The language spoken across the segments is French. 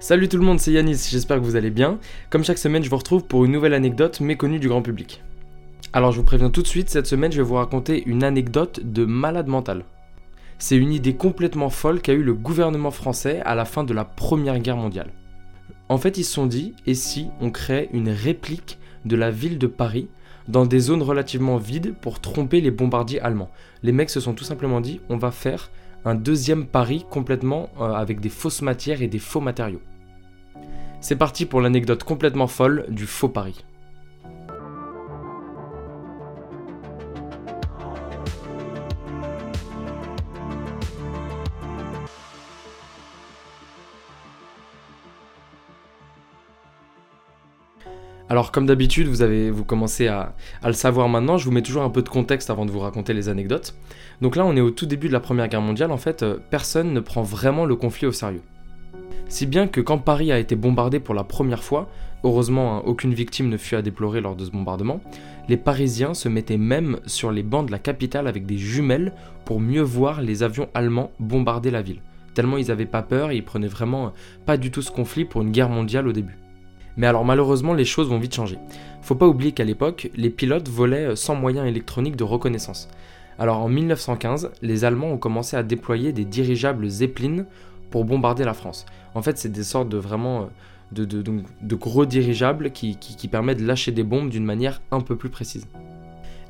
Salut tout le monde, c'est Yanis, j'espère que vous allez bien. Comme chaque semaine, je vous retrouve pour une nouvelle anecdote méconnue du grand public. Alors je vous préviens tout de suite, cette semaine je vais vous raconter une anecdote de malade mental. C'est une idée complètement folle qu'a eu le gouvernement français à la fin de la Première Guerre mondiale. En fait, ils se sont dit, et si on créait une réplique de la ville de Paris dans des zones relativement vides pour tromper les bombardiers allemands? Les mecs se sont tout simplement dit, on va faire un deuxième Paris complètement euh, avec des fausses matières et des faux matériaux. C'est parti pour l'anecdote complètement folle du faux Paris. Alors comme d'habitude, vous avez vous commencez à, le savoir maintenant, je vous mets toujours un peu de contexte avant de vous raconter les anecdotes. Donc là, on est au tout début de la Première Guerre mondiale, en fait, euh, personne ne prend vraiment le conflit au sérieux. Si bien que quand Paris a été bombardé pour la première fois, heureusement hein, aucune victime ne fut à déplorer lors de ce bombardement, les Parisiens se mettaient même sur les bancs de la capitale avec des jumelles pour mieux voir les avions allemands bombarder la ville. Tellement ils avaient pas peur et ils prenaient vraiment pas du tout ce conflit pour une guerre mondiale au début. Mais alors malheureusement les choses vont vite changer. Faut pas oublier qu'à l'époque, les pilotes volaient sans moyens électroniques de reconnaissance. Alors en 1915, les Allemands ont commencé à déployer des dirigeables Zeppelin pour bombarder la France. En fait, c'est des sortes de vraiment euh, de, gros dirigeables qui permettent de lâcher des bombes d'une manière un peu plus précise.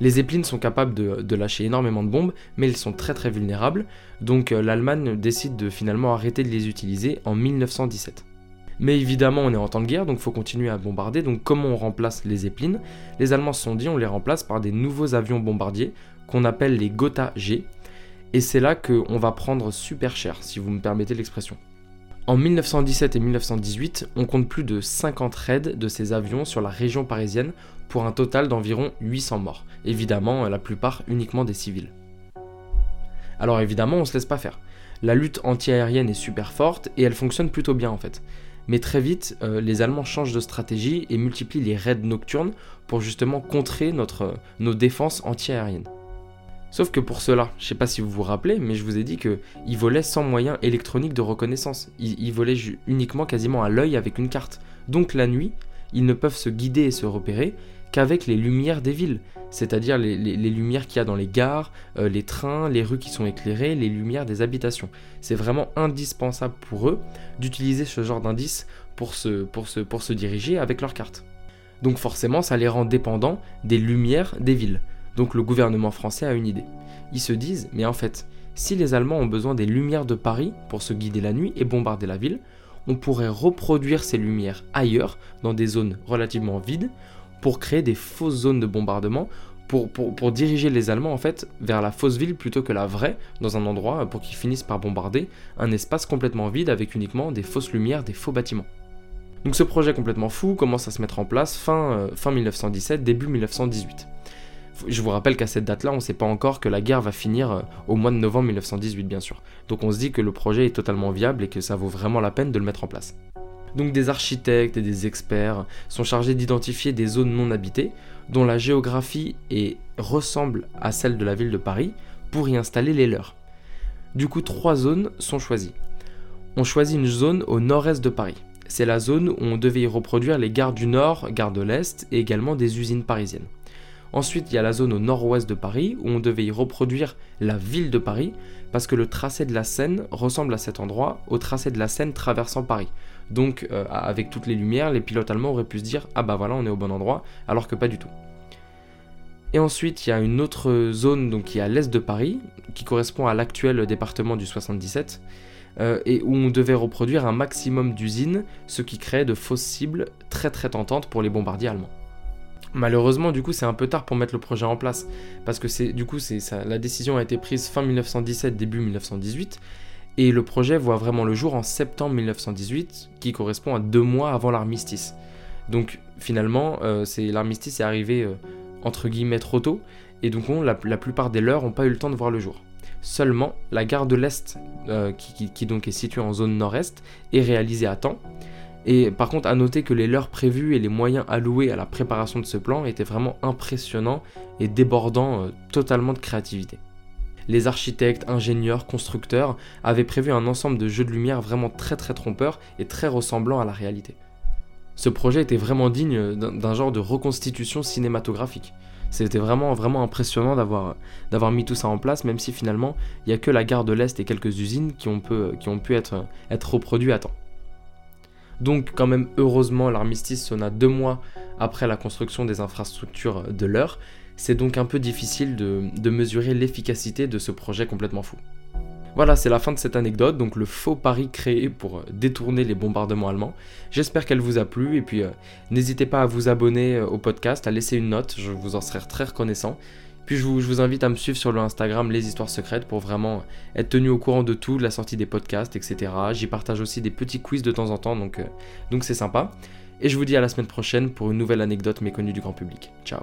Les Zeppelin sont capables de, de lâcher énormément de bombes, mais ils sont très très vulnérables, donc euh, l'Allemagne décide de finalement arrêter de les utiliser en 1917. Mais évidemment, on est en temps de guerre, donc il faut continuer à bombarder. Donc comment on remplace les Zeppelin? Les Allemands se sont dit, on les remplace par des nouveaux avions bombardiers qu'on appelle les Gotha G. Et c'est là qu'on va prendre super cher, si vous me permettez l'expression. En 1917 et 1918, on compte plus de 50 raids de ces avions sur la région parisienne pour un total d'environ 800 morts. Évidemment, la plupart uniquement des civils. Alors évidemment, on se laisse pas faire. La lutte anti-aérienne est super forte et elle fonctionne plutôt bien en fait. Mais très vite, euh, les Allemands changent de stratégie et multiplient les raids nocturnes pour justement contrer notre, nos défenses anti-aériennes. Sauf que pour cela, je sais pas si vous vous rappelez, mais je vous ai dit qu'ils volaient sans moyens électroniques de reconnaissance. Ils, volaient uniquement quasiment à l'œil avec une carte. Donc la nuit, ils ne peuvent se guider et se repérer les lumières des villes, c'est-à-dire les, lumières qu'il y a dans les gares, euh, les trains, les rues qui sont éclairées, les lumières des habitations. C'est vraiment indispensable pour eux d'utiliser ce genre se, pour, se, pour se diriger avec leur carte. Donc forcément, ça les rend dépendants des lumières des villes. Donc le gouvernement français a une idée. Ils se disent, mais en fait, si les Allemands ont besoin des lumières de Paris pour se guider la nuit et bombarder la ville, on pourrait reproduire ces lumières ailleurs, dans des zones relativement vides, pour créer des fausses zones de bombardement, pour, diriger les Allemands en fait vers la fausse ville plutôt que la vraie, dans un endroit pour qu'ils finissent par bombarder un espace complètement vide avec uniquement des fausses lumières, des faux bâtiments. Donc ce projet complètement fou commence à se mettre en place fin, euh, fin 1917, début 1918. Je vous rappelle qu'à cette date-là, on ne sait pas encore que la guerre va finir euh, au mois de novembre 1918, bien sûr. Donc on se dit que le projet est totalement viable et que ça vaut vraiment la peine de le mettre en place. Donc des architectes et des experts sont chargés d'identifier des zones non habitées dont la géographie ressemble à celle de la ville de Paris pour y installer les leurs. Du coup, trois zones sont choisies. On choisit une zone au nord-est de Paris. C'est la zone où on devait y reproduire les gares du Nord, gares de l'Est et également des usines parisiennes. Ensuite, il y a la zone au nord-ouest de Paris où on devait y reproduire la ville de Paris parce que le tracé de la Seine ressemble à cet endroit au tracé de la Seine traversant Paris. Donc, euh, avec toutes les lumières, les pilotes allemands auraient pu se dire Ah bah voilà, on est au bon endroit, alors que pas du tout. Et ensuite, il y a une autre zone qui est à l'est de Paris, qui correspond à l'actuel département du 77, euh, et où on devait reproduire un maximum d'usines, ce qui crée de fausses cibles très très tentantes pour les bombardiers allemands. Malheureusement, du coup, c'est un peu tard pour mettre le projet en place, parce que c'est, du coup, c'est, la décision a été prise fin 1917, début 1918, et le projet voit vraiment le jour en septembre 1918, qui correspond à deux mois avant l'armistice. Donc finalement, euh, c'est, l'armistice est arrivé euh, entre guillemets trop tôt, et donc la, plupart des leurs n'ont pas eu le temps de voir le jour. Seulement, la gare de l'Est, euh, qui, donc est située en zone nord-est, est réalisée à temps. Et par contre, à noter que les leurs prévus et les moyens alloués à la préparation de ce plan étaient vraiment impressionnants et débordant euh, totalement de créativité. Les architectes, ingénieurs, constructeurs avaient prévu un ensemble de jeux de lumière vraiment très très trompeurs et très ressemblant à la réalité ce projet était vraiment digne d'un genre de reconstitution cinématographique. C'était vraiment, vraiment impressionnant d'avoir, mis tout ça en place, même si finalement, il n'y a que la gare de l'Est et quelques usines qui ont, pu, être reproduits à temps. Donc, quand même, heureusement, l'armistice sonna deux mois après la construction des infrastructures de l'heure. C'est donc un peu difficile de mesurer l'efficacité de ce projet complètement fou. Voilà, c'est la fin de cette anecdote, donc le faux pari créé pour euh, détourner les bombardements allemands. J'espère qu'elle vous a plu et puis euh, n'hésitez pas à vous abonner euh, au podcast, à laisser une note, je vous en serai très reconnaissant. Puis je vous, invite à me suivre sur le Instagram Les Histoires Secrètes pour vraiment être tenu au courant de tout, de la sortie des podcasts, etc. J'y partage aussi des petits quiz de temps en temps, donc donc c'est sympa. Et je vous dis à la semaine prochaine pour une nouvelle anecdote méconnue du grand public. Ciao